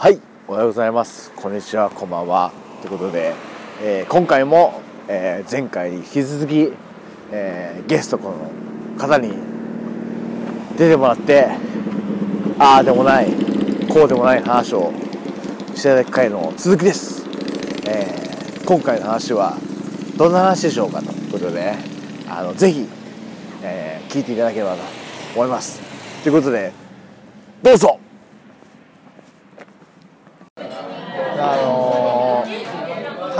はいおはようございます。こんにちはこんばんは。ということで、えー今回も、えー前回に引き続き、えーゲストこの方に出てもらってああでもないこうでもない話をしていただく回の続きです、えー今回の話はどんな話でしょうかということであのぜひ、えー聞いていただければと思います。ということでどうぞ。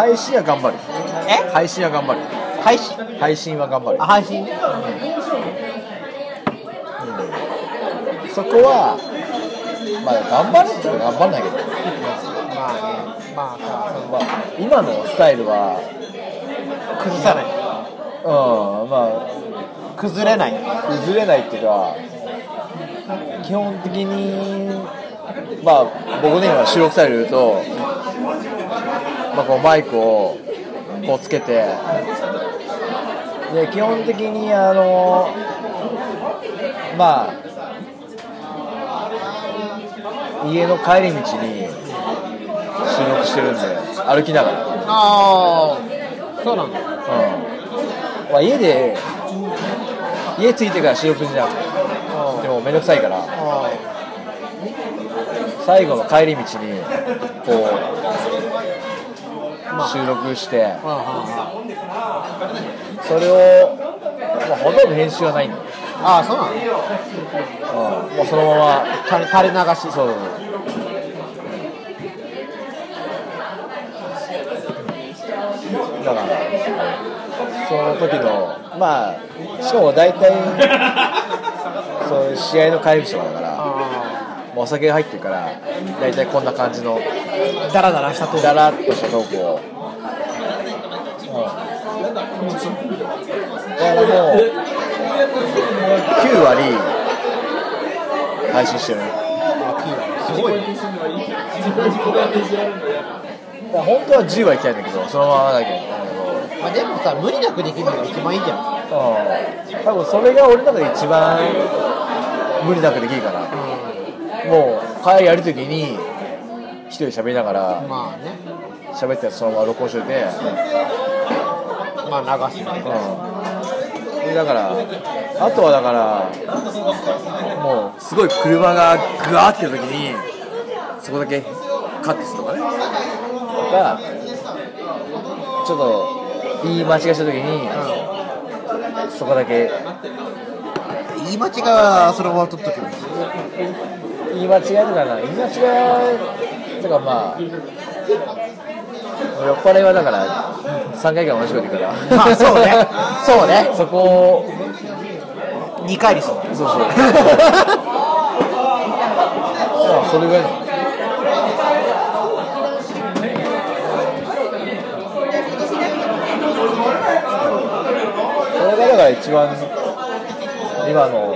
配信は頑張る。え？配信は頑張る。配信？配信は頑張る。あ配信？ねそこはまあ頑張るって言うと頑張んないけど、まあねまあさそのまあ、今のスタイルは崩さない。うんま崩れない。あ崩れないっていうか基本的にまあ僕ね今収録スタイルで言うと、まあ、こうマイクをこうつけて。で基本的にあのまあ家の帰り道に収録してるんで歩きながら。ああそうなんだ。うん。まあ、家で家着いてから収録しなくてでもめんどくさいから。あ最後の帰り道にこまあう収録して。それを、まあ、ほとんど編集はないんだ。よ、ああそうなんだ。うん、もうそのまま垂れ垂れ流しそうだからその時のまあしかも大体 そういう試合の帰り道とかだからお酒が入ってるから大体こんな感じのあダラダラしたと。だらっとしたトークを、うん、だからもう9割配信してるね。すごいね。本当は10は行きたいんだけどそのままだけなんだまあでもさ無理なくできるのが一番いいじゃん。多分それが俺の中で一番無理なくできるからもう帰りやるときに一人喋りながらまあね。喋ってそのまま録音しといてまあ流すね。うん、でだからあとはだからもうすごい車がグワーって来た時にそこだけカットするとかね。とかちょっと言い間違いした時にそこだけ。言い間違いはそのまま取っとけばいい言い間違いとかな言い間違いとかまあ酔っ払いはだから3回ぐらい同じこと言うから。まあそうね。そうね。そこを2回にする。そうそう。まあそれぐらい。の。それがだから一番今の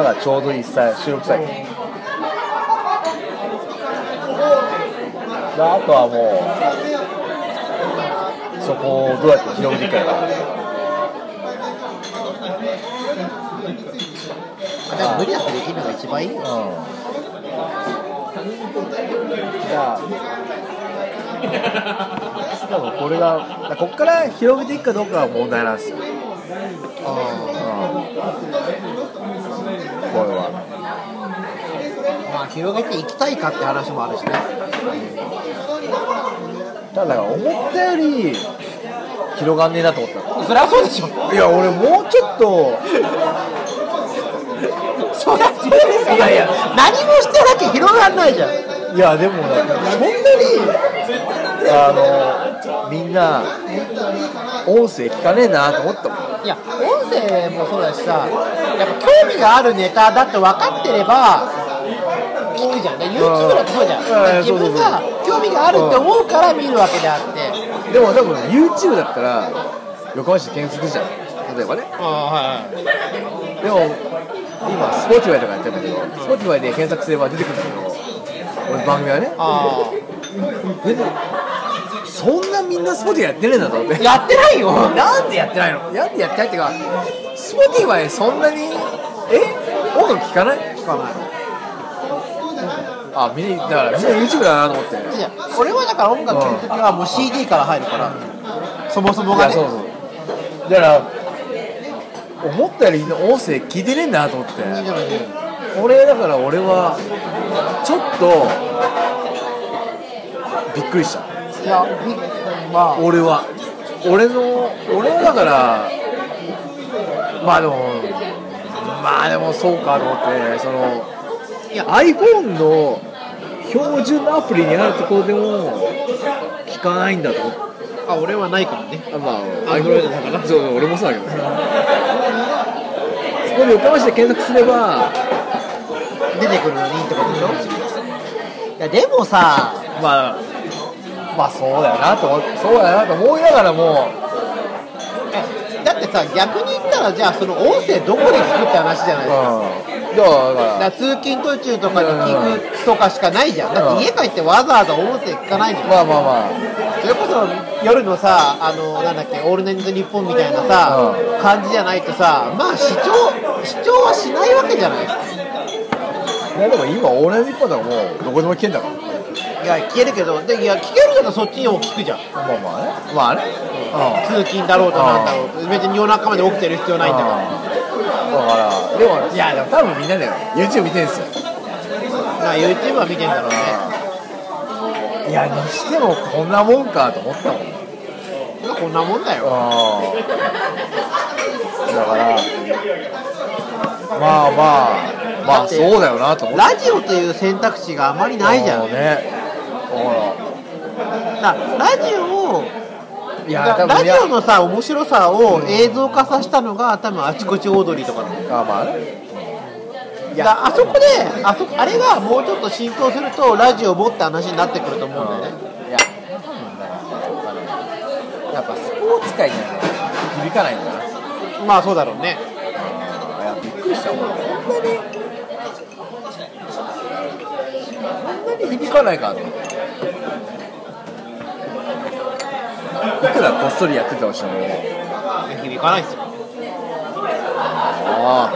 自分だからちょうどいいスタイル収録スタイル。であとはもうそこをどうやって広げていくかだ無理なくできるのが一番いいよ。うん。じゃあ多分これがここから広げていくかどうかが問題なんですよ、うん、これは。まあ広げていきたいかって話もあるしね。ただ思ったより広がんねえなと思った。そりゃそうでしょ。いや俺もうちょっと。そりゃそうですよいやいや。何もしてなきゃ広がんないじゃん。いやでもそんなにあのみんな音声聞かねえなと思ったもんいや音声もそうだしさやっぱ興味があるネタだって分かってれば聞くじゃん。ね YouTube だってそうじゃん。うん。自分が興味があるって思うから見るわけであって。でも多分 YouTube だったら横浜市検索じゃん。例えばね。あはいでも今 Spotify とかやってるんだけど Spotify で検索すれば出てくるんだけど俺番組はね。あそんなみんな Spotify やってねえんだと思って。あやってないよ。なんでやってないの？なんでやってないっていうか Spotify そんなにえ？音楽聴かない？聞かない。あみんなだからみんな YouTube だなと思って。いや俺はだから音楽聴くときはもう CD から入るから、そもそもがね。そうそう。だから思ったより音声聞いてねえんだなと思って。俺だから俺はちょっとびっくりしたいやびまあ俺は。俺の俺はだからまあでもまあでもそうかと思ってそのいや iPhone の標準のアプリにあるところでも聞かないんだと。思ってあ俺はないからね。あまあ Android だから。そうそう俺もそうだけど。そこで横浜市で検索すれば出てくるのにってことでしょ？いやでもさまあまあそうだよなと思そうだよなと思いながらも。えだってさ逆に言ったらじゃあその音声どこで聞くって話じゃないですか。うん。だから。通勤途中とかに聞くとかしかないじゃん。だって家帰ってわざわざ音声聞かないのよまあまあまあ。それこそ夜のさあのなんだっけ「オールナイトニッポン」みたいなさ、う感じじゃないとさまあ視聴視聴はしないわけじゃないですか。いやでも今オールナイトニッポンだからもうどこでも聞けんだからいや聞けるけどでいや聞けるならそっちにも聞くじゃん。まあまあね。まあね。通勤だろうとなんだろうと。別に夜中まで起きてる必要ないんだから。だからでもいやでも多分みんなだよ。YouTube 見てるんですよ。まあ YouTube は見てんだろうね。いやにしてもこんなもんかと思ったもん。まあこんなもんだよ。だからまあまあまあそうだよなと思って。ラジオという選択肢があまりないじゃん。ねほだラジオをらいやだラジオのさ面白さを映像化させたのが多分あちこちオードリーとかなの。あまあ。ねいやあそこであそあれがもうちょっと浸透するとラジオもって話になってくると思うんだよね。いや多分だからやっぱスポーツ界にはね響かないんだな。まあそうだろうね。いやびっくりしたもん。こんなにこんなに響かないかと思っていくらこっそりやってたとしても響かないっすよ。ああ。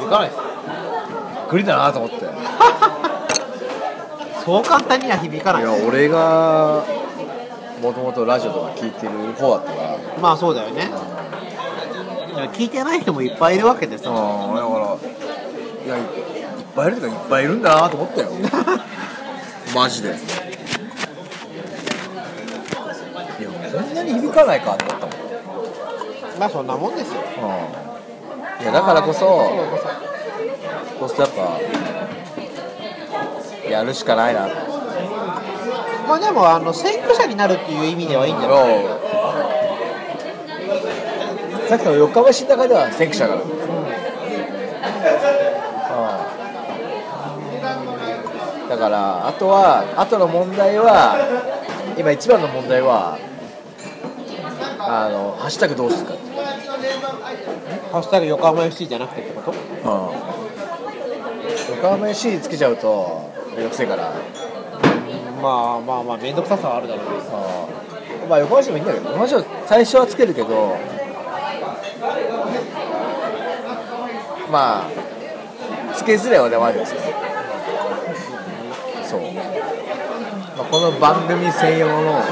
響かないっすよ。びっくりだなと思って。い そう簡単には響かないや俺がもともとラジオとか聞いてる方だったから。まあそうだよね。聞いてない人もいっぱいいるわけでさ。うんだからいやいいっぱいいるとかいっぱいいるんだなと思ったよ。マジでいやこんなに響かないかと思ったもん。まあそんなもんですよ。いやだからこそこそやっぱやるしかないな。まあでもあの先駆者になるっていう意味ではいいんじゃない？さっきの横浜市の中では先駆者がある、うん。だからあとはあとの問題は今一番の問題はあのハッシュタグどうするか。ってハッシュタグ横浜 FC じゃなくてってこと？横浜 FC つけちゃうとめんどくせえから。まあまあまあ面倒くささはあるだろう。けどまあ横浜市もいいんだけど。横浜最初はつけるけどまあつけづらいはでもあるんですよそう、まあ、この番組専用のハ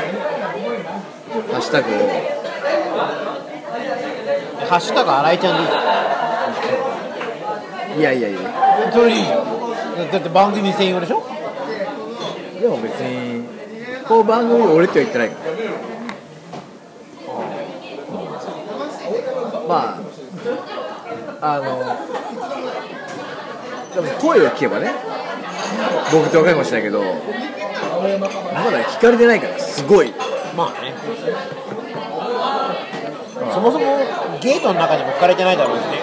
ッシュタグをハッシュタグ新井ちゃんでいいじゃん。いやいやいや。それでいい。じゃんだって番組専用でしょ？でも別にこの番組俺っては言ってないから。まああのでも声を聞けばね僕って分かるかもしれないけどまだ聞かれてないからすごい。まあねそもそもゲートの中にも置かれてないだろうしね。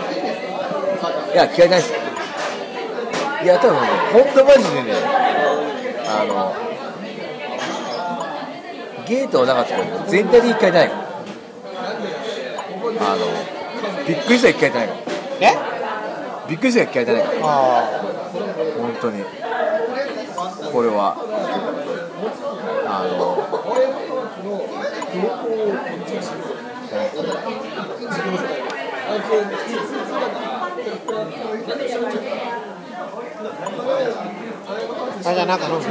いや聞かれてないです。よいや多分ね本当マジでねあのゲートの中って全体的に聞かれてない。あのびっくりしたら聞かれてないからえ？びっくりしたら聞かれてないからあ。本当に。これは。あのあじゃあなんか飲むえ？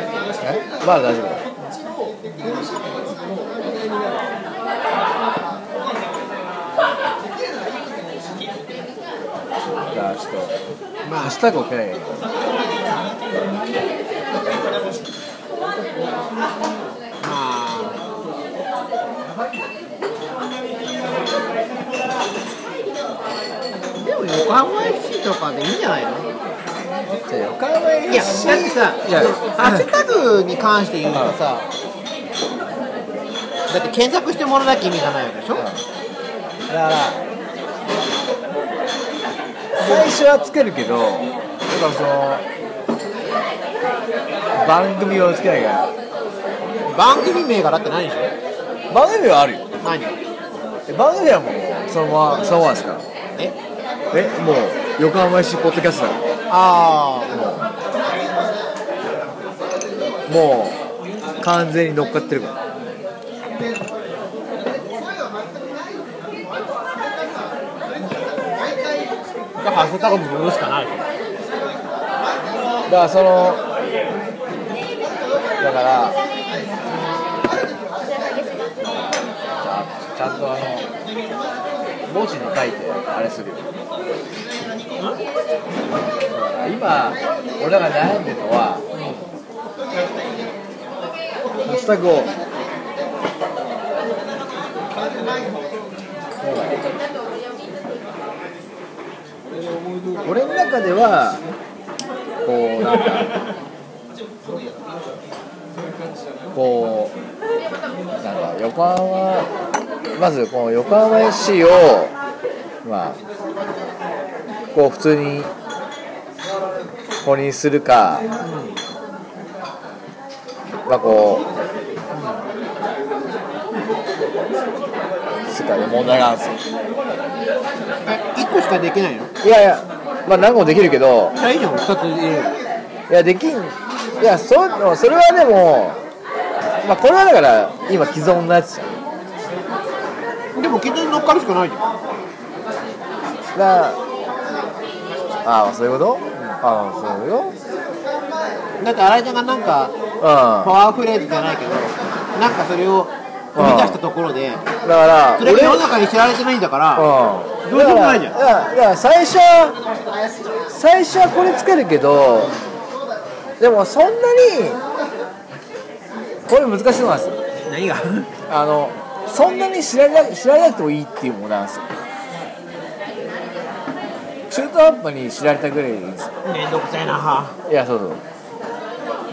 まだ大丈夫じゃあちょっとまハッシュタグ送らないでも横浜 FC とかでいいんじゃないの？横浜いや、だってさ、いやハッシュタグに関して言うとさ、だって検索してもらわなきゃ意味がないわけでしょ、だから最初はつけるけどやっぱその番組をつけなきゃ番組名がだってないでしょ？番組はあるよ。何番組はもうそのままそのままですか？らえ？えもう横浜市ポッドキャストだから。あもう完全に乗っかってるからあ、ハッシュタグも乗るしかないでしょだからそのだからゃんとあの文字に書いてあれするよ。今俺らが悩んでるのはハッシュタグを俺の中ではこうなんかこうなんか横浜まずこの横浜 FC をまあこう普通にここにするか、まあこうすかね問題があるんですよ。え、1個しかできないの？いやいやまあ何個もできるけどいやいいじゃん、2つ入れるいやできんいやそそれはでもまあこれはだから今既存のやつじゃんでも、基準に乗っかるしかないじゃん。だああそういうこと、ああそういうこだって、新井ちゃんがなんか、とパワーフレーズじゃないけど、なんかそれを生み出したところで、うん。だからそれが世の中に知られてないんだから、うん。どうしようもないじゃん。だから最初は最初はこれつけるけどでもそんなにこれ難しいのなんです。よ何が？あのそんなに知られな知られなくてもいいっていうものなんですよ。中途半端に知られたぐらいでいいんです。よめんどくさいな。いやそうそう。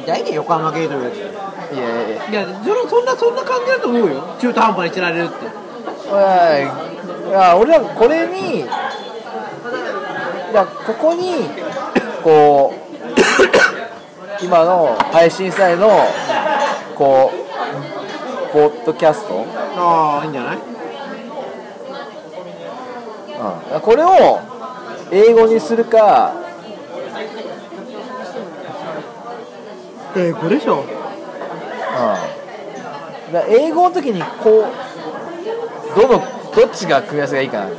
大体横浜ゲートのやついやいやいや。いやそんなそんな感じだと思うよ。中途半端に知られるって。い。やいや俺はこれにいやここにこう 今の配信際のこうポッドキャスト、ああいいんじゃない？うん、これを英語にするか、えこれでしょ？うん、だ英語の時にこうどのどっちが組み合わせがいいかな。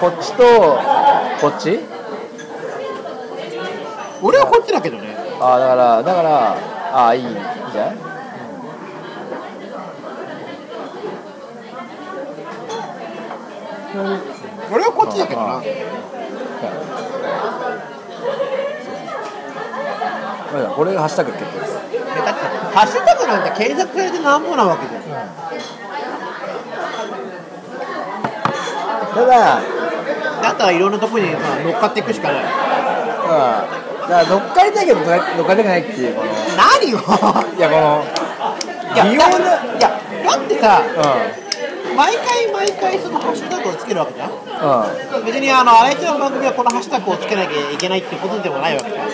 こっちとこっち？俺はこっちだけどね。ああだからだからああいいいいんじゃない？俺はこっちだけどな。まあこれがハッシュタグ決定ですだってハッシュタグなんて検索されてなんぼなわけじゃん。ただだったらいろんなとこにさ乗っかっていくしかない。うん。だから乗っかりたいけど乗っかりたくないっていう。この何よいやこのいやいやだってさう毎回毎回そのハッシュタグをつけるわけじゃん。んうん。別にあのあいつの番組はこのハッシュタグをつけなきゃいけないってことでもないわけじゃん。い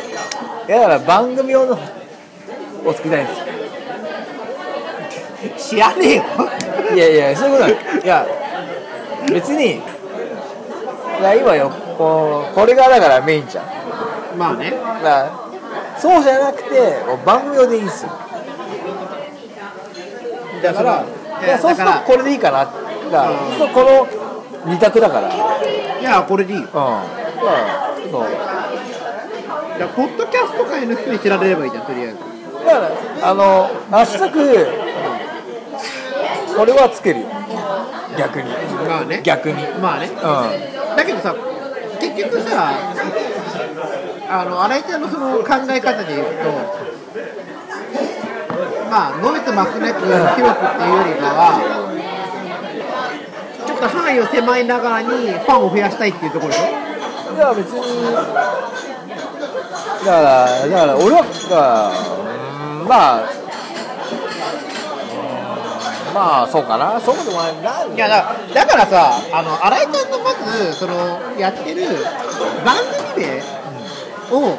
やだから番組用のを作りたいんです。よ知らねえよ。いやいやそういうことない。いや別にいや今よ。こうこれがだからメインじゃん。まあね。そうじゃなくて番組用でいいんですよ。だからいやそうするとこれでいいかなだからうんこの二択だから。うんいやこれでいいよ。だからそう。だじゃあポッドキャスト界の人に知られればいいじゃんとりあえず。だからあのハッシュタグこれはつけるよ。逆に。まあね。逆に。まあね。うだけどさ結局さあの新井ちゃんのその考え方で言うとまあ伸びてまくなく広くっていうよりかはちょっと範囲を狭いながらにファンを増やしたいっていうところでしょ？んいや別にだからだから俺はだからうーんまあまあそうかな。そうでもない。ないやだだからさあの新井ちゃんのまずそのやってる番組名を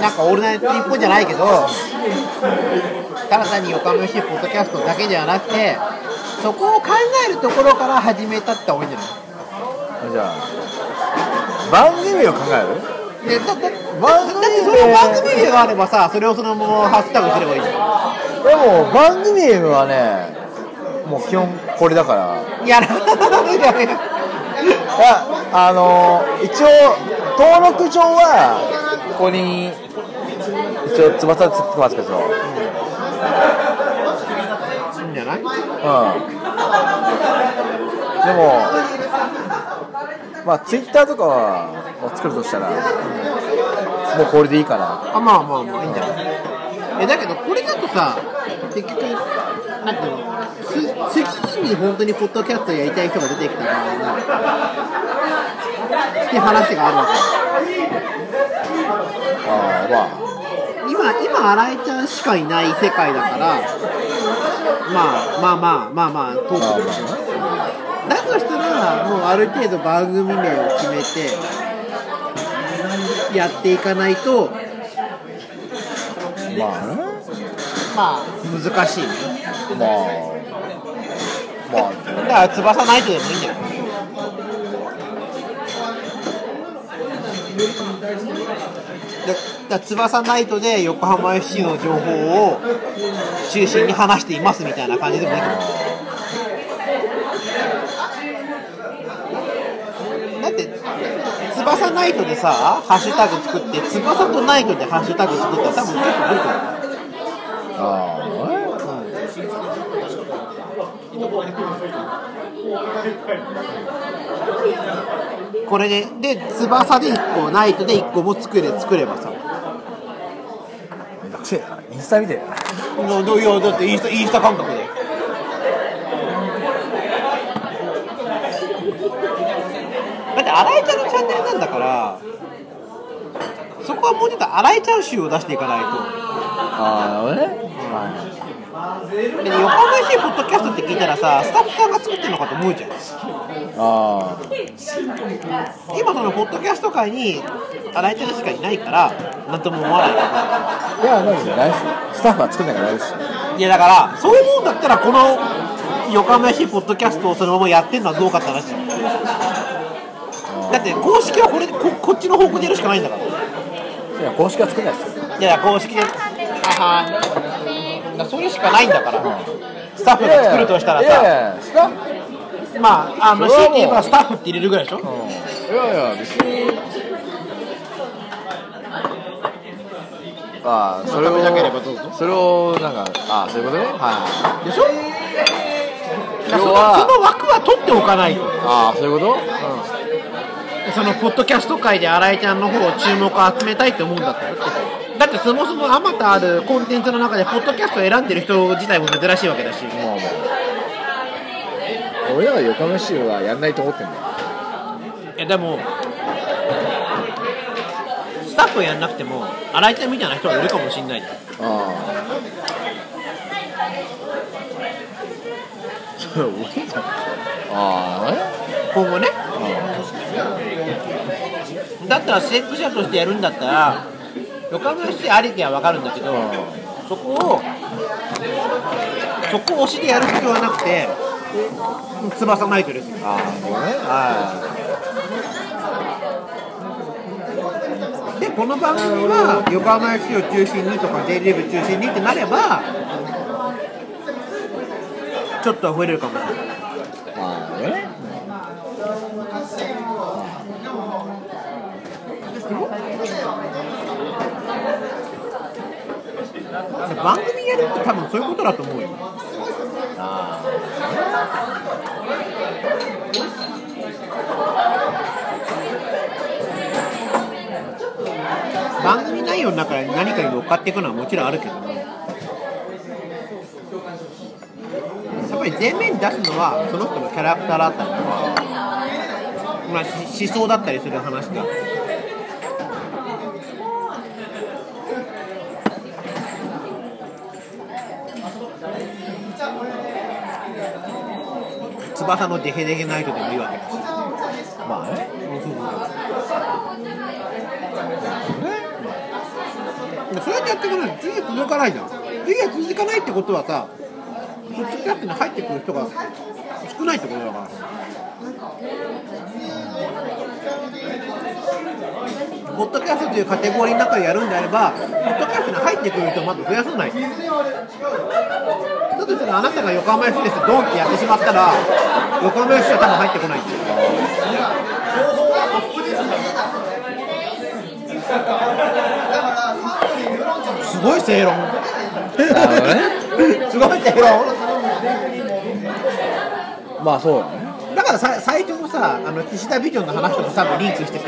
なんか「オールナイトニッポン」じゃないけどただ単に横浜市ポッドキャストだけではなくてそこを考えるところから始めたって多いんじゃない？じゃあ番組を考える？でだだだ番組だってその番組名があればさそれをそのままハッシュタグすればいいじゃでも番組名はねもう基本これだから。んいやあの一応登録上はここに一応翼つってますけどいいんじゃないうん。でもまあツイッターとかはを作るとしたらもうこれでいいかな。あまあまあまあいいんじゃない？えだけどこれだとさ結局なんていうのつ次に本当にポッドキャストやりたい人が出てきた場合にって話があるわけ。ああまあ今今新井ちゃんしかいない世界だからまあまあまあまあまあ通ってくるでしょだとしたらもうある程度番組名を決めてやっていかないとまあね。まあ難しい。ねまあまあだから翼ナイトでもいいんじゃない？だだ翼ナイトで横浜 FC の情報を中心に話していますみたいな感じでもいいと思う。だって翼ナイトでさハッシュタグ作って翼とナイトでハッシュタグ作ったら多分結構出ると思う。ああこれでで翼で1個ナイトで1個も作れ作ればさ。めんどくせえな。インスタ見てるなどいやだってインスタインスタ感覚で。だって新井ちゃんのチャンネルなんだからそこはもうちょっと新井ちゃん集を出していかないと。ああねはで横浜 FC ポッドキャストって聞いたらさスタッフさんが作ってるのかと思うじゃん。いあ今そのポッドキャスト界に新井ちゃんしかいないからなんとも思わない。あいやなんでない。ですよスタッフは作んないからないですよ。いやだからそう思うんだったらこの横浜 FC ポッドキャストをそのままやってるのはどうかって話。だって公式はこれここっちの方向でやるしかないんだから。いや公式は作んないですよ。いや公式で。あはだそれしかないんだから。スタッフが作るとしたらさ。やスタッフ。まああのそれはもう。CT はスタッフって入れるぐらいでしょ？うん。いやいや別に。ああそれを食べなければどうぞ。それをなんかああそういうことね？はい。でしょ？その要はその枠は取っておかないと。ああそういうこと？そのポッドキャスト界で新井ちゃんの方を注目を集めたいって思うんだったらだってそもそもあまたあるコンテンツの中でポッドキャストを選んでる人自体も珍しいわけだし。まあまあ。俺らは横浜市はやんないと思ってんだよ。えでもスタッフやんなくても新井ちゃんみたいな人はいるかもしれないじゃんああ。あ今後ねだったら先駆者としてやるんだったら横浜市ありきは分かるんだけどそこをそこを推しでやる必要はなくて翼ナイトですよ。ああそうね。はでこの番組は横浜市を中心にとか J リーグ中心にってなればちょっとは増えれるかもしれないいまあね番組やるって多分そういうことだと思うよ。番組内容の中で何かに乗っかっていくのはもちろんあるけどもやっぱり前面に出すのはその人のキャラクターだったりとか、まあ、思想だったりする話が。翼のデヘデヘナイトでもいいわけだし。まあね。そうやってやっていかないと次が続かないじゃん。次が続かないってことはさそっちキャップに入ってくる人が少ないってことだから。ポッドキャストというカテゴリーの中でやるんであれば、ポッドキャストに入ってくる人をまず増やさない。だとしたら、あなたが横浜 FC でドンってやってしまったら、横浜 FC は多分入ってこないんですよ。すごい正論。すごい正論。まあそうだねだからさ最初のさあの岸田ビジョンの話とも多分リンクしてて、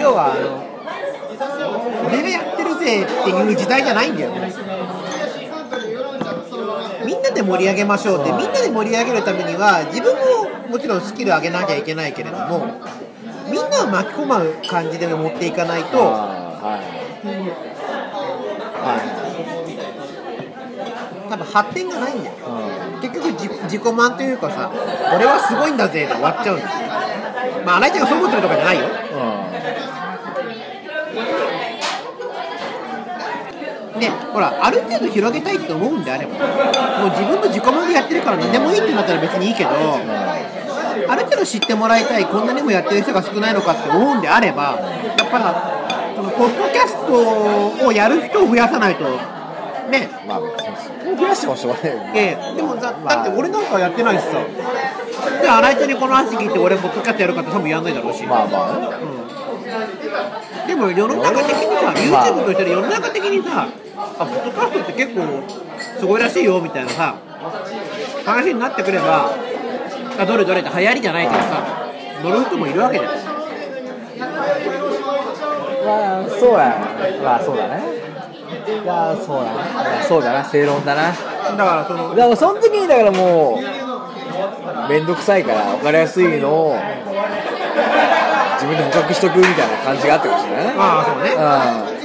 要はあの俺がやってるぜっていう時代じゃないんだよねなで盛り上げましょうってみんなで盛り上げるためには自分ももちろんスキル上げなきゃいけないけれどもみんなを巻き込む感じで持っていかないと多分発展がないんだよ。は結局自自己満というかさ俺はすごいんだぜで終わっちゃうんだよ。まあ新井ちゃんがそう思ってるとかじゃないよいでほらある程度広げたいって思うんであればもう自分の自己満でやってるから何でもいいってなったら別にいいけどある程度知ってもらいたいこんなにもやってる人が少ないのかって思うんであればやっぱりそのポッドキャストをやる人を増やさないとね。まあ増やしてもしょうがないよね。ええでもだだって俺なんかやってないしさ。で新井ちゃんにこの話聞いて俺ポッドキャストやるかって多分やんないだろうし、まあまあねでも世の中的にさ、YouTube としてで世の中的にさ、あ、ポッドキャストって結構すごいらしいよみたいなさ、話になってくれば、あどれどれって流行りじゃないけどさ、乗る人もいるわけじゃん。まあそうやまあそうだね。いやそうだ。ねいやそうだな。正論だな。だからその、だからその時にだからもう面倒くさいから分かりやすいのを自分で捕獲しとくみたいな感じがあったかもしいね。まあそうね、うん。うん。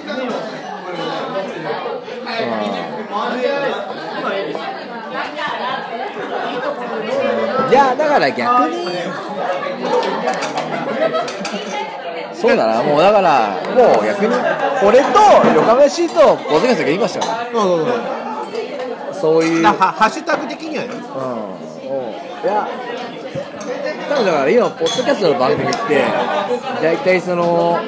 いやだから逆にそうだな。もうだからもう逆に俺と横浜 FC とポッドキャストが言いましたよそうそうそう。そういう。ハッシュタグ的にはよ、うん、いや多分だから今ポッドキャストの番組って大体その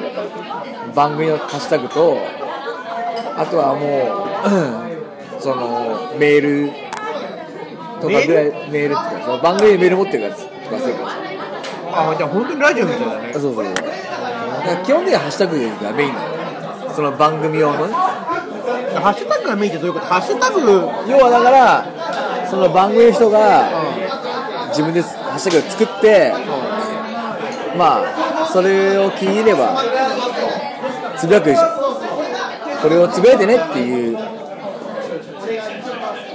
番組のハッシュタグとあとはもう そのメールとかぐらいメール？っていうかその番組でメール持ってるやつとかするから。さあじゃあ本当にラジオみたいだね。そうそうそう。だから基本的にはハッシュタグがメインなのよ。その番組用のね。ハッシュタグがメインってどういうこと？ハッシュタグ、要はだからその番組の人が自分でハッシュタグを作ってまあそれを気に入ればつぶやくでしょ。これをつぶやいてねっていう。うん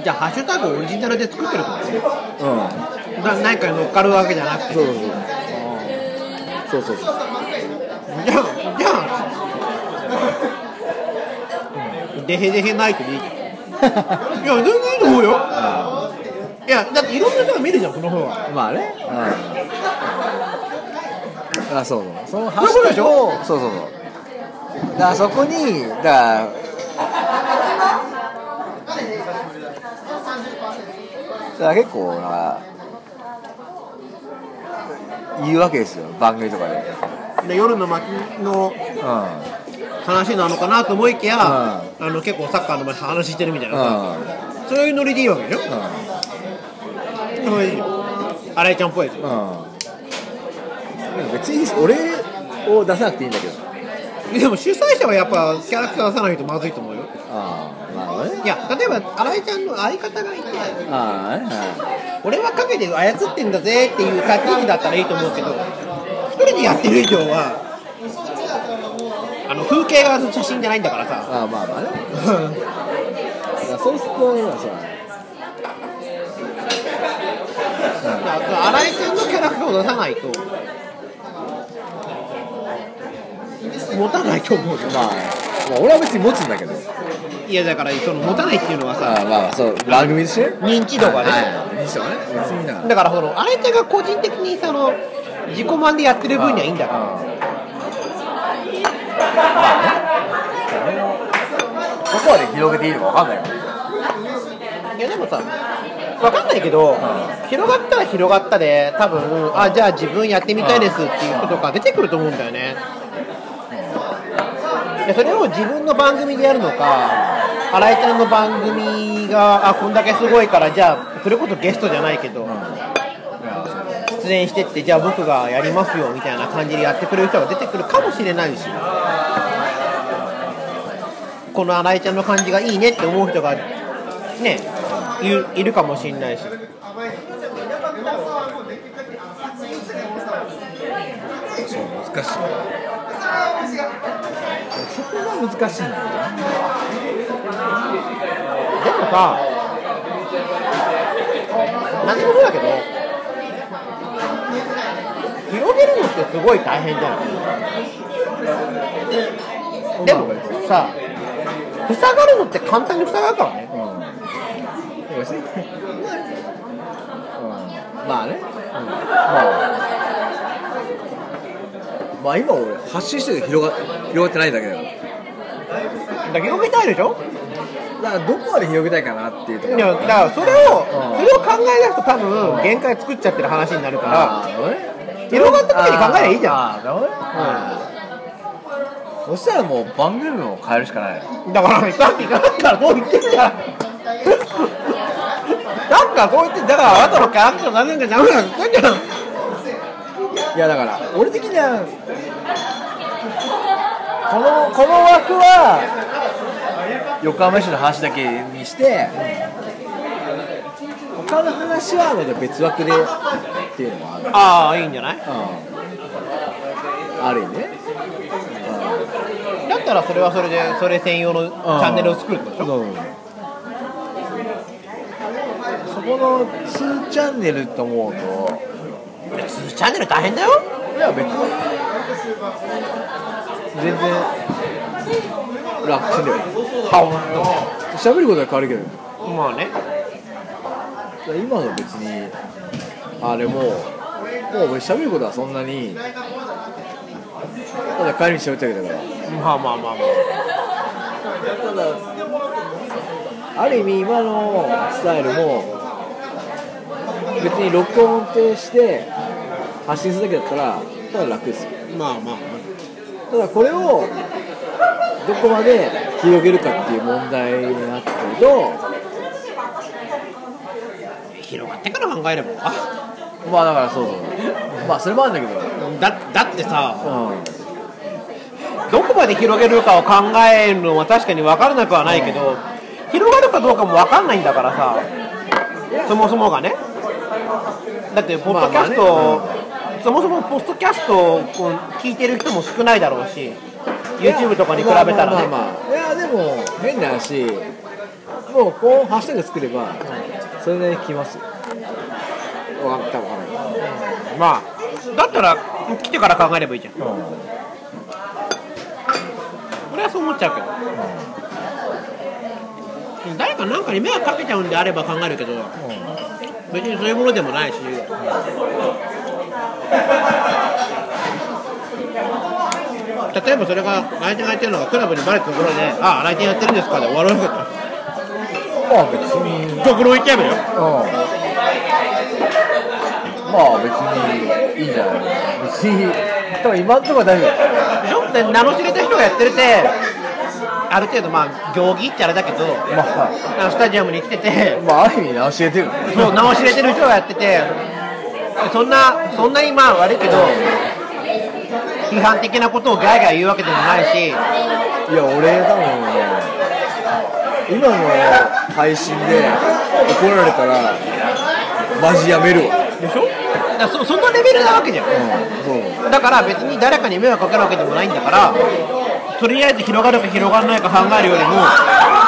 じゃあハッシュタグをオリジナルで作ってるってこうだ何かに乗っかるわけじゃなくて。そうそうそう。そうそうじゃあ、じゃあ、デヘデヘナイトでいいじゃん。いや、全然いいと思うよ。いや、だっていろんな人が見るじゃん、その方が。まあね。うん。あそうそう。そのハッシュタグをそうそうそう。だからそこにだからだから結構なんか言うわけですよ。番組とかで。で夜の街のう話なのかなと思いきや、うあの結構サッカーの前話してるみたいんうなさ、ん。そういうノリでいいわけでしょ、うそういう新井ちゃんっぽい。やつんうん。別に俺を出さなくていいんだけど。でも主催者はやっぱキャラクター出さないとまずいと思うよ。ああなるほどね。いや例えば新井ちゃんの相方がいて。ああはい俺は陰で操ってんだぜっていう立ち位置だったらいいと思うけど一人でやってる以上はあの風景画の写真じゃないんだからさ。ああまあまあね。そうするとさだ新井ちゃんのキャラクターを出さないと。持たないと思うよまあ、まあ、俺は別に持つんだけど。いやだからその持たないっていうのはさああまあまあそう番組としてね認知度がね、はい認知度がね。別にだからだからその新井ちゃんが個人的にその自己満でやってる分にはいいんだから。ここまで広げていいのか分かんないよ。いやでもさ分かんないけど、広がったら広がったで多分あじゃあ自分やってみたいですっていう人とか出てくると思うんだよね。でそれを自分の番組でやるのか新井ちゃんの番組があこんだけすごいからじゃあそれこそゲストじゃないけど、出演してってじゃあ僕がやりますよみたいな感じでやってくれる人が出てくるかもしれないし。この新井ちゃんの感じがいいねって思う人がねいいるかもしれないし。そう難しい。そこが難しいんだよでもさ何でもそうだけど広げるのってすごい大変じゃん。でもさ塞がるのって簡単に塞がるからね。うん別にうん。まあね、うん、まあ。まあ今俺発信してるけど広が広がってないだけだからだ広げたいでしょ？だからどこまで広げたいかなっていうとこいやだからそれをうん。それを考え出すと多分限界作っちゃってる話になるから広がった時に考えりゃいいじゃん。あそしたらもう番組も変えるしかない。だからさっきからそう言ってんじゃんなんかそう言ってだからあなたのキャラクター何年かダメだって言ってん。じゃんいやだから俺的にはこのこの枠は横浜市の話だけにして他の話はまた別枠でっていうのもある、ああいいんじゃない？うん、ある意味ね、だったらそれはそれでそれ専用のチャンネルを作るってことでしょ？うん、そこの2チャンネルと思うと。2チャンネル大変だよ。いや別に全然楽ちんだよ喋ること。は変わるけど。まあね。今の別にあれもうもう俺喋ることはそんなにただ帰りに喋っただけだから。まあまあまあまただある意味今のスタイルも別に録音ってして発信するだけだったらただ楽ですよ。あまあまあ。ただこれをどこまで広げるかっていう問題になってくると広がってから考えれば。まあだからそうそう。まあそれもあるんだけど。だだってさうん。どこまで広げるかを考えるのは確かに分からなくはないけど広がるかどうかも分かんないんだからさそもそもがねだってポッドキャスト、まあまあそもそもポッドキャストを聞いてる人も少ないだろうし YouTube とかに比べたらね、まあいやでも変な話もうこうハッシュタグ作ればそれなりに来ますよ。わかったわかんないまあだったら来てから考えればいいじゃん。俺はそう思っちゃうけど、誰かなんかに迷惑かけちゃうんであれば考えるけど、別にそういうものでもないし、例えばそれが相手がやってるのがクラブにバレたところで「ああ来店やってるんですか」で終わるわけだ。まあ別に。じゃあこれ置いちゃえばいいよまあ別にいいんじゃない別に多分今んとこは大丈夫。でしょで名の知れた人がやってるってある程度まあ行儀ってあれだけどまあスタジアムに来ててまあある意味教えてるそう名を知れてる人がやっててそんなそんなにまあ悪いけど批判的なことをガイガイ言うわけでもないしいや俺多分ね今の配信で怒られたらマジやめるわ。でしょ？だそそんなレベルなわけじゃん。うんそう。だから別に誰かに迷惑かけるわけでもないんだからとりあえず広がるか広がらないか考えるよりも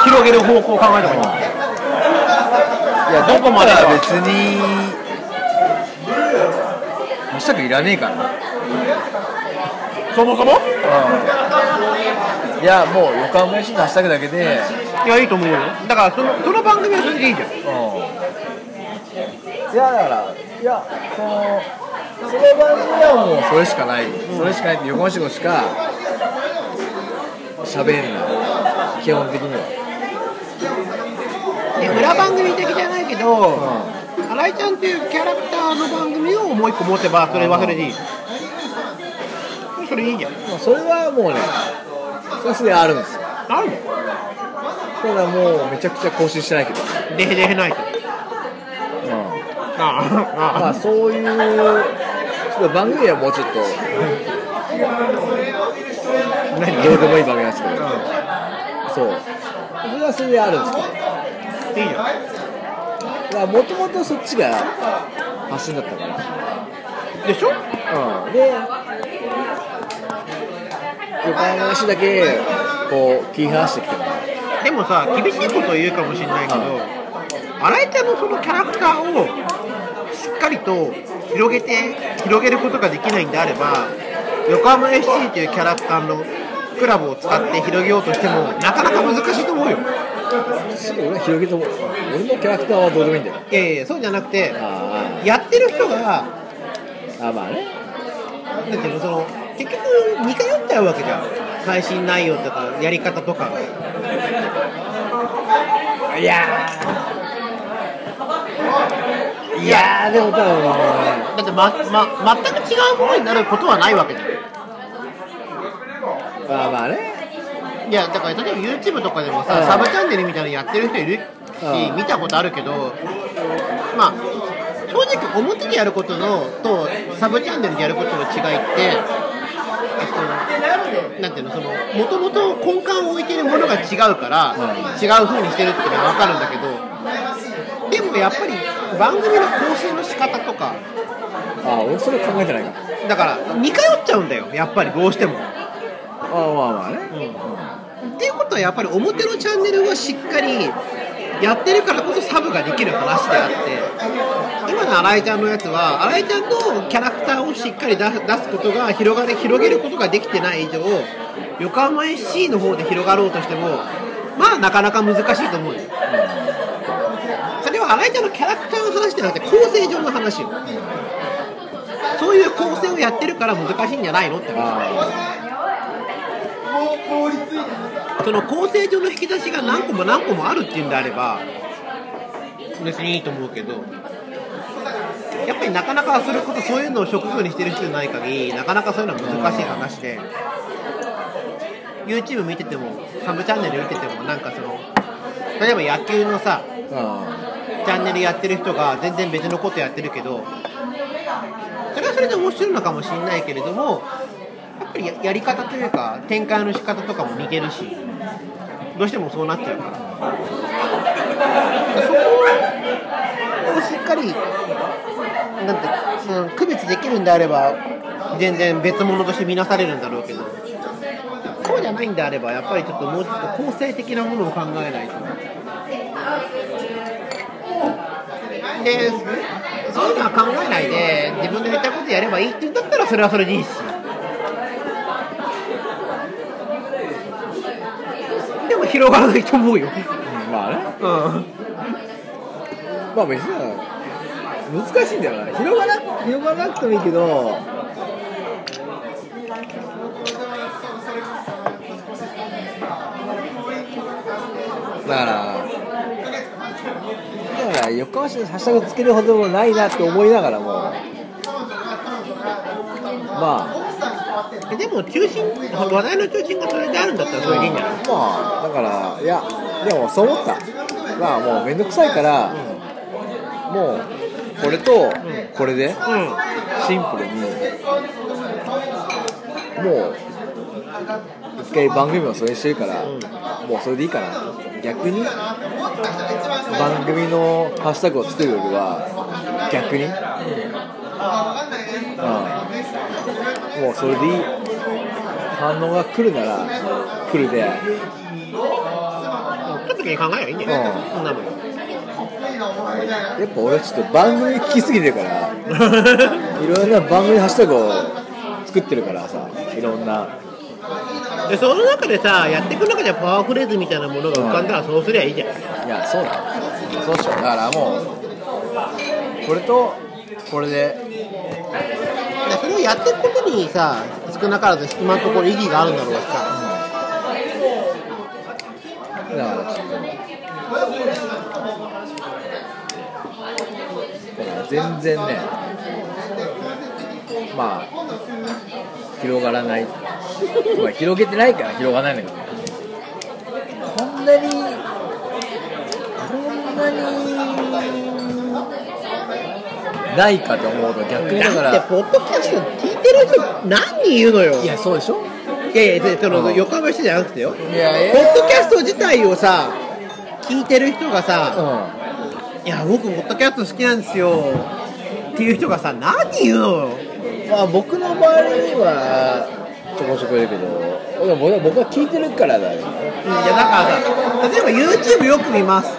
広げる方向を考えた方がいい。いやどこまでだ？ったら別にハッシュタグいらねえから。そもそも？いやもう横浜 FC のハッシュタグだけで。いやいいと思うよ。だからそのその番組はそれでいいじゃん。いやだからいやそのその番組はもうそれしかない、それしかないって横浜市語しか喋んない。基本的には。で裏番組的じゃないけど、新井ちゃんっていうキャラクターの番組をもう一個持てばそれはそれでいい。それいいじゃんまあそれはもうねそれはすでにあるんですよ。あるの？ただもうめちゃくちゃ更新してないけど、デヘデヘないと。ああ。まあそういうちょっと番組はもうちょっと何？どうでもいい番組なんですけど。そう。それはそれであるんですけどいいじゃんだからもともとそっちが発信だったから。でしょ？うん。で横浜市だけこう切り離してきてもでもさ厳しいことを言うかもしれないけど新井ちゃんのそのキャラクターをしっかりと広げて広げることができないんであれば横浜 FC というキャラクターのクラブを使って広げようとしてもなかなか難しいと思うよ。俺は広げても俺のキャラクターはどうでもいいんだよ。いやいやそうじゃなくてあやってる人がああまあね。だってその結局似通っちゃうわけじゃん。配信内容とかやり方とか。いやいやーでも多分だってま、ま、全く違うものになることはないわけじゃんまあまあね。いやだから例えば YouTube とかでもさ、うん。サブチャンネルみたいなのやってる人いるし、うん。見たことあるけどまあ正直表でやることのとサブチャンネルでやることの違いってえっとなんていうのそのもともと根幹を置いてるものが違うから、うん。違う風にしてるっていうのは分かるんだけどでもやっぱり番組の構成の仕方とかああ俺それ考えてないから。だから似通っちゃうんだよやっぱりどうしても。まあまあね。っていうことはやっぱり表のチャンネルはしっかりやってるからこそサブができる話であって今の新井ちゃんのやつは新井ちゃんのキャラクターをしっかり出すことが広がり広げることができてない以上横浜 FC の方で広がろうとしてもまあなかなか難しいと思うよ。それは新井ちゃんのキャラクターの話じゃなくて構成上の話よ。そういう構成をやってるから難しいんじゃないのって話。あその構成上の引き出しが何個も何個もあるっていうんであれば別にいいと思うけどやっぱりなかなかそれこそそういうのを職業にしてる人じゃない限りなかなかそういうのは難しい話で YouTube 見ててもサブチャンネル見ててもなんかその例えば野球のさあチャンネルやってる人が全然別のことやってるけどそれはそれで面白いのかもしれないけれどもやっぱりやり方というか展開の仕方とかも似てるしどうしてもそうなっちゃうからそこをしっかりなんて、うん、区別できるんであれば全然別物として見なされるんだろうけどそうじゃないんであればやっぱりちょっともうちょっと構成的なものを考えないと。でそういうのは考えないで自分のやりたいことやればいいって言うんだったらそれはそれでいいしでも広がらないと思うよ、あまあね。うん、まあ別に難しいんだよな。広がな広がらなくてもいいけどだからだから横浜市にハッシュタグつけるほどもないなって思いながらもまあ。でも中心話題の中心んだったらそれでいいんじゃない？まあだからいやでもそう思った。まあもう面倒くさいから、もうこれとこれでうん。シンプルにもう一回番組もそれにしてるから、もうそれでいいかな。と逆に番組のハッシュタグを作るよりは逆に、うん、もうそれでいい反応が来るなら来るで来た時に考えればいいんだよ、うん。そんなもん。やっぱ俺はちょっと番組聞きすぎてるから。いろんな番組ハッシュタグを作ってるからさ。いろんな。でその中でさやっていく中でパワーフレーズみたいなものが浮かんだらそうすりゃいいじゃん。いやそうだ。そうしよう。だからもうこれとこれで。でそれをやっていくことにさ少なからず今のところ意義があるんだろうしさだからちょっとだから全然ねまあ広がらない。まあ広げてないから広がらないんだけどこんなにこんなにないかと思うと逆にだかだってらポッドキャスト何人いるのよ。いやそうでしょ？いやいやでそのうん。横浜市じゃなくてよ。いやいポッドキャスト自体をさ聞いてる人がさう「いや僕ポッドキャスト好きなんですよ」っていう人がさ何人いるのまあ僕の周りにはちょこちょこいるけど僕は聞いてるからだよ。いやだからさ例えば YouTube よく見ます。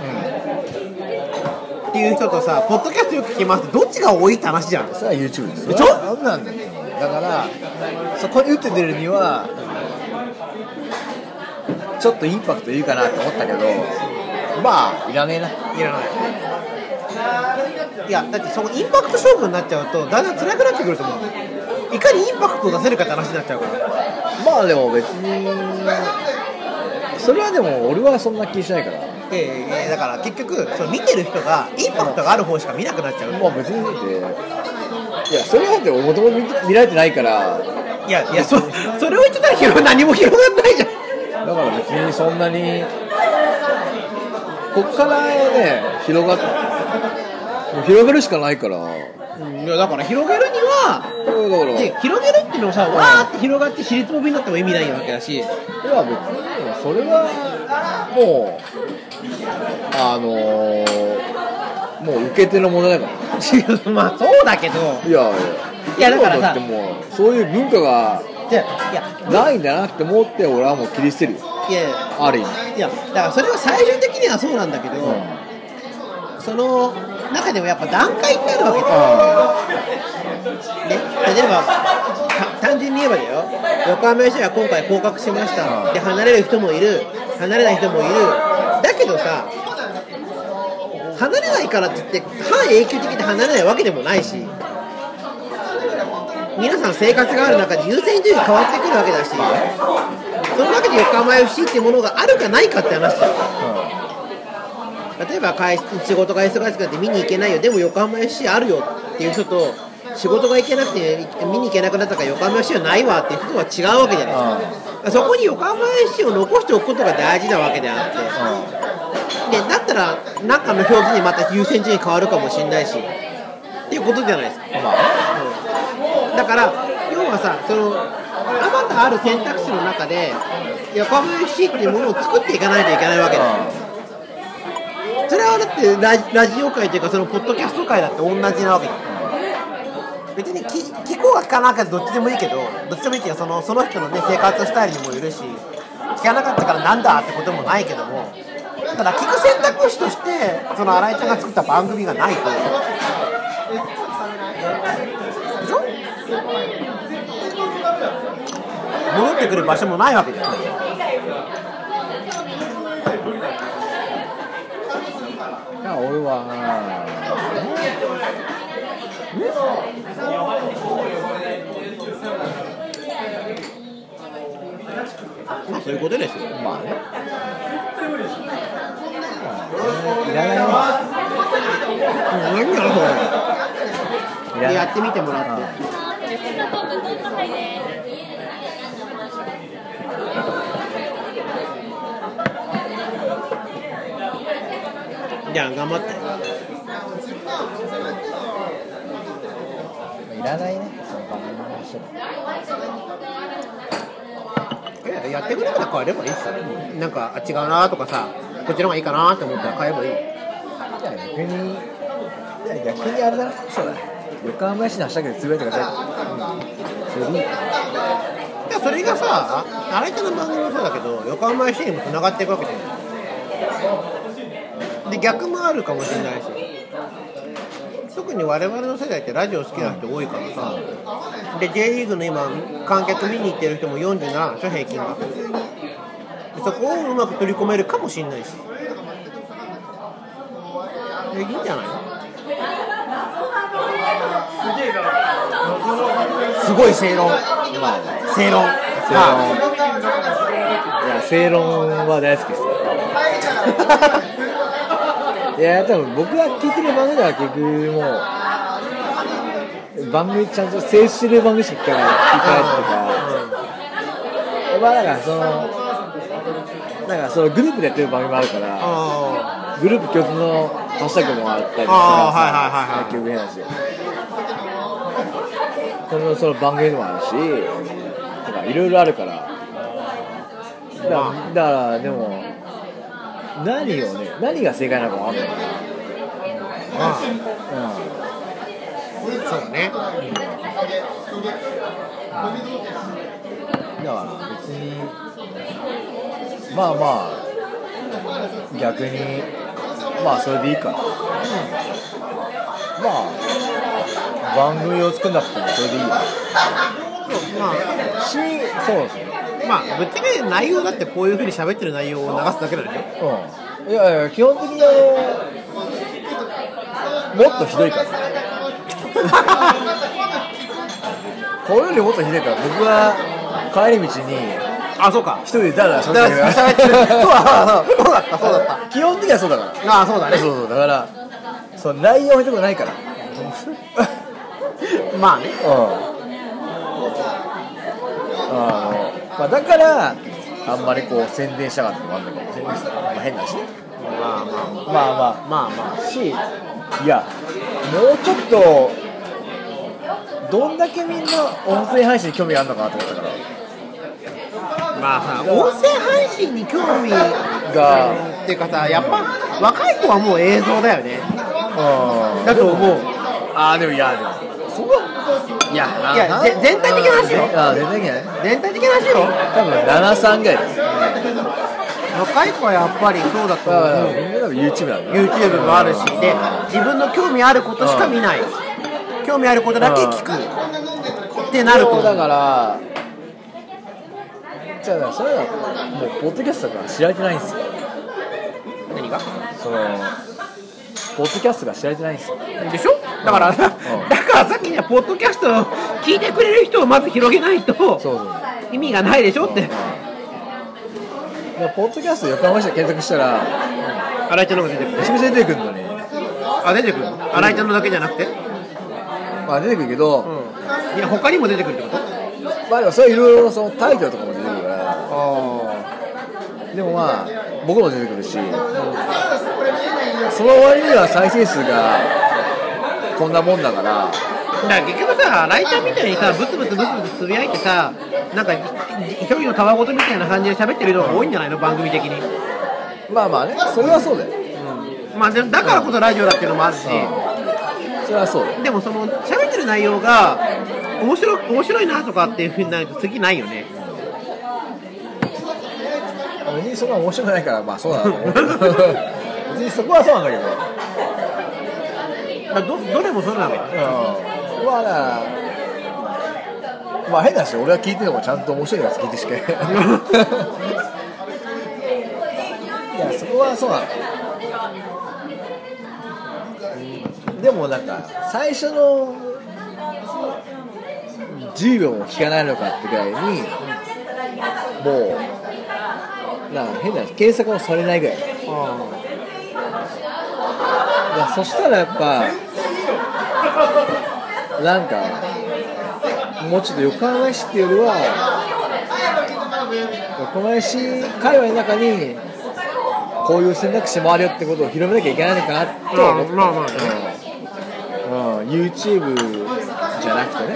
っていう人とさポッドキャストよく聞きますどっちが多いって話じゃん。それは YouTube ですでしょ？なんだよだからそこに打って出るにはちょっとインパクトいるかなと思ったけどまあいらねえな。いらない。いやだってそのインパクト勝負になっちゃうとだんだん辛くなってくると思う。いかにインパクトを出せるかって話になっちゃうから。まあでも別にそれはでも俺はそんな気しないから。ええだから結局その見てる人がインパクトがある方しか見なくなっちゃう。まあ別にでいやそれはでももともと見られてないから。いやいやそそれを言ってたら広何も広がんないじゃん。だから別にそんなにこっからね広がっもう広がるしかないから。だかいやだから広げるには広げるっていうのもさわーって広がって尻つぼみになっても意味ないわけだし。いや別にそれはもうあのー、もう受け手の問題だか違 うまあそうだけど。らいや。いやだからさ。ってもうそういう文化がじゃいや。ないんだなって思って俺はもう切り捨てるよ。いやいや。ある意味。いやだからそれは最終的にはそうなんだけど、その中でもやっぱ段階ってあるわけだよ、ね、例えばた単純に言えばだよ。横浜市は今回降格しました、で離れる人もいる。離れない人もいる。だけどさ離れないからって言って半永久的に離れないわけでもないし皆さん生活がある中で優先順位が変わってくるわけだしその中で横浜 FC っていうものがあるかないかって話だよ例えば会仕事が忙しくなって見に行けないよ。でも横浜 FC あるよっていう人と仕事が行けなくて見に行けなくなったから横浜 FC はないわっていう人とは違うわけじゃないですか。そこに横浜 FC を残しておくことが大事なわけであってでだったら何かの表記にまた優先順位変わるかもしれないしっていうことじゃないですか、うんだから要はさそのあまたある選択肢の中で横浜 FC っていうものを作っていかないといけないわけだよ。それはだってラジラジオ界というかそのポッドキャスト界だって同じなわけだ。別に聞聞こうが聞かなかったらどっちでもいいけどどっちでもいいけどそのその人のね生活スタイルにもよるし聞かなかったからなんだってこともないけどもただ聞く選択肢としてその新井ちゃんが作った番組がないと。でしょ？戻ってくる場所もないわけじゃんいや俺は。まあそういうことですよ。まあねいらない何やろやってみてもらって。じゃあ頑張って。いらないね。そののやってくれたら変えればいいっすよなんかあ違うなとかさこっちの方がいいかなって思ったら変えればいい。いや逆にいや逆にあれだな。そうだ横浜市のハッシュタグでつぶやいてください、それでいいでもそれがさ新手の番組もそうだけど横浜 FC にもつながっていくわけじゃん。で逆もあるかもしれないし。特に我々の世代ってラジオ好きな人多いからさ。で J リーグの今観客見に行ってる人も47なんでしょ平均がでそこをうまく取り込めるかもしれないし。でいいんじゃない？すごい正論。正論。正論。いや正論。は大好きですよいや多分僕が聞いてる番組では結局もう番組ちゃんと静止してる番組しか聞かない聞かないっていうかまあだからそのなんかそのグループでやってる番組もあるからあグループ共通のハッシュタグもあったりとかあーはいはいはいはい結局変なんですよ。そのその番組でもあるしとかいろいろあるから。だからだからでも何をね何が正解なのか分かんない。かあ。あらそうだね。うん。だから別にまあまあ逆にまあそれでいいか。なまあ番組を作んなくてもそれでいいよ。そうまあしそうですよまあぶっちゃけ内容だってこういうふうに喋ってる内容を流すだけなんでしょ？うん。いやいや基本的にあのもっとひどいから。これよりもっとひどいから僕は帰り道にあそうか。一人でダラダだラから喋ってるそうだそうだった。そうだった。基本的にはそうだから。ああそうだね。そうそうだからそう内容ひどくないから。まあね。うん。あのまあ、だからあんまりこう宣伝したかったのもあるんだかもしれない。ですまあ、変だしねまあまあ。まあまあ。まあまあ。しいやもうちょっとどんだけみんな音声配信に興味あるのかなと思ったからまあさ音声配信に興味がっていうかさやっぱ若い子はもう映像だよね。うん。だと思う。ああでもいやでも。そこはいやいやぜ全体的な話よ。あ全体的なね全体的な話よ。多分73ぐらい。です若い子はやっぱりそうだと思う。みん。な多分 YouTube だよ YouTube もあるし。で自分の興味あることしか見ない。興味あることだけ聞く。ってなるとだからじゃあそれはもうポッドキャストが知られてないんですよ。何が？そのポッドキャストが知られてないんですよ。でしょ？だから、だからさっきねポッドキャストを聞いてくれる人をまず広げないとそうそう。意味がないでしょって。でポッドキャスト横浜市で検索したら新井ちゃんのが出てくる。めちゃめちゃ出てくるのに。あ出てくるの？新井ちゃんのだけじゃなくて？まあ出てくるけど、うん。いや他にも出てくるってこと？まあでもそれいろいろそのタイトルとかもでもまあ僕も出てくるし、うんその割には再生数がこんなもんだから。だから結局さ新井ちゃんみたいにさブツブツブツブツつぶやいてさなんか一人のたわごとみたいな感じで喋ってる人が多いんじゃないの番組的にまあまあねそれはそうだよ、うんまあでだからこそラジオだっていうのもあるし、それはそうでもその喋ってる内容が面白面白いなとかっていうふうになると次ないよね別にそんな面白くないからまあそうだなと思うけど別にそこはそうなんだけど。だからどどれもそうなの？ようん。まあだからまあ変な話俺は聞いててもちゃんと面白いやつ聞いてしかい やそこはそうなの。でもなんか最初の10秒も聞かないのかってぐらいにもうな変な話検索もされないぐらい。いやそしたらやっぱなんかもうちょっと横浜市っていうよりは横浜市界隈の中にこういう選択肢もあるよってことを広めなきゃいけないのかな思った、まあまあね。うん。うん、YouTube じゃなくてね、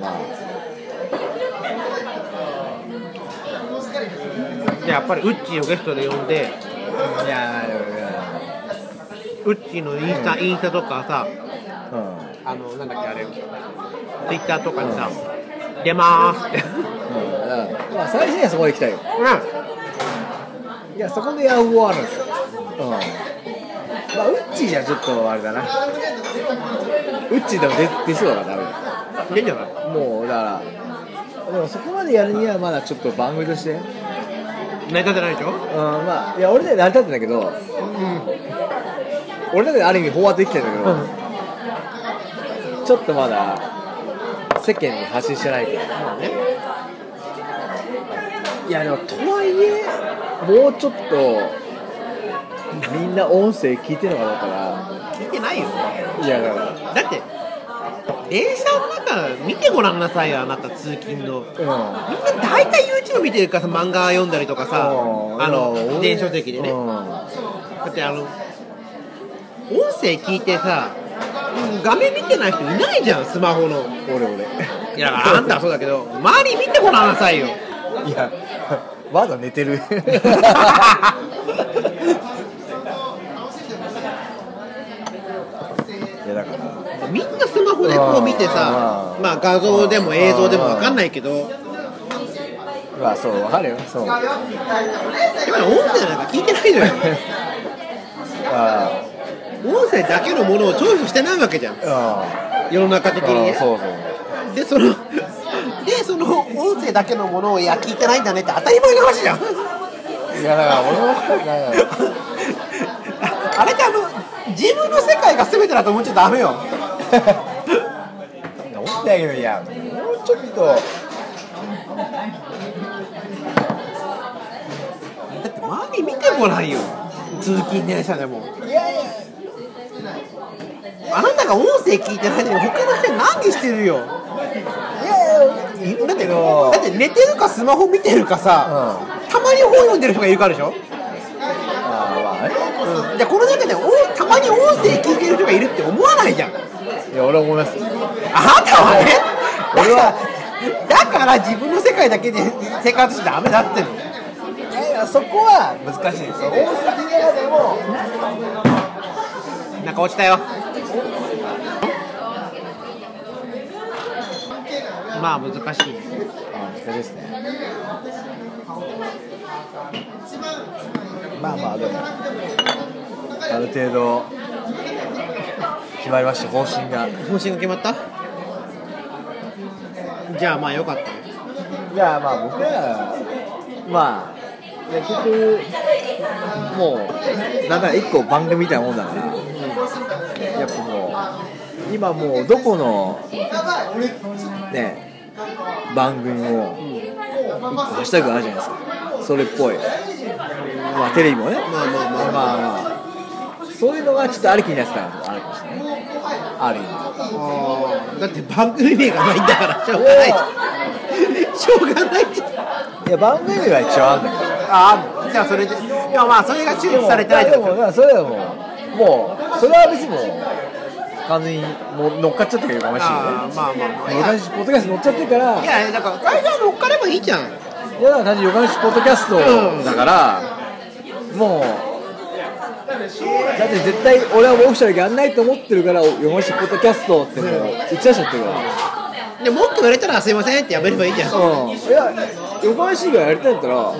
まあ、やっぱりウッチーをゲストで呼んでいやウッチーのインスタ、インスタとかさうん。あのなんだっけあれ。ツイッターとかにさ、出まーすって。うん。まあ最初にはそこで行きたいよ。ういやそこで野望あるんですよ。うん。まあウッチーじゃちょっとあれだな。ウッチーでも出出そうだからダメん出んじゃない？もうだからでもそこまでやるにはまだちょっと番組としてうん成り立てないでしょ？まあいや俺で成り立ってんだけど俺だけである意味飽和できてんだけど、ちょっとまだ世間に発信してないからまあね。いやでもとはいえもうちょっとみんな音声聞いてるのかどうか聞いてないよ。ないやだから。だって電車の中見てごらんなさいよあなた通勤の。うみんな大体 YouTube 見てるからさ漫画読んだりとかさうん。あの電子書籍でね。うん。だってあの音声聞いてさうん画面見てない人いないじゃんスマホの。俺俺。いやあんたはそうだけど周り見てごらんなさいよ。いやまだ寝てる いやだからみんなスマホでこう見てさうん。まあ画像でも映像でもわかんないけど。まあそうわかるよ。そう。あやっぱり音声なんか聞いてないのよ。あ音声だけのものをチョイスしてないわけじゃん。あ世の中的にね。そうそう。でその でその音声だけのものをいや聞いてないんだねって当たり前の話じゃん。いやだから俺もだから あれってあの自分の世界が全てだと思っちゃダメよ思ったけどいやもうちょっとだって周り見てごらんよ。通勤電車でも。いやいや。あなたが音声聞いてないのに他の人何してるよ。いやいや。だけどだって寝てるかスマホ見てるかさ、たまに本読んでる人がいるからでしょ、ああまあね。うん、じゃあこの中でおたまに音声聞いてる人がいるって思わないじゃんいや俺は思いますあなたはね俺は。だから自分の世界だけで生活してダメだって。のいやいやそこは難しいですよ。大阪の中でも。なんか落ちたよ。まあ難しい。あそれですね。まあまあでも。ある程度決まりました。方針が。方針が決まった？じゃあまあよかった。よいやまあ僕はまあ結局もうなんか一個番組みたいなもんだから。やっぱもう今もうどこのね番組も一個ハッシュタグあるじゃないですか。それっぽい。まあテレビもね。まあまあまあ。まあまあ。そういうのがちょっとありきになってたのもあるかもしれないある意味だって番組名がないんだからしょうがない。しょうがないいや番組は一応あるんだけどああじゃあそれでいやまあそれが注意されてないってこと。でもそれはもうもうそれは別にもう完全にもう乗っかっちゃってるかもしれない。あーまあまあまあいや横西ポッドキャスト乗っちゃってるからいやだから会社乗っかればいいじゃんいやだから単純に横西ポッドキャストだから、もうだって絶対俺はもうオフィシャルやんないと思ってるから横西ポッドキャストってもう打ち出しちゃってるから。で文句言われたらすいませんってやめればいいじゃん。うん。いや横西がやりたいんだったら、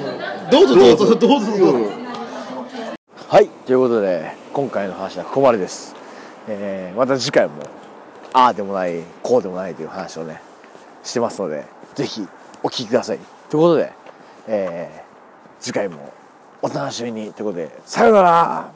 どうぞどうぞ。どうぞ。どうぞはいということで今回の話はここまでです、えーまた次回もああでもないこうでもないという話をねしてますのでぜひお聞きください。ということで、えー次回もお楽しみに。ということでさようなら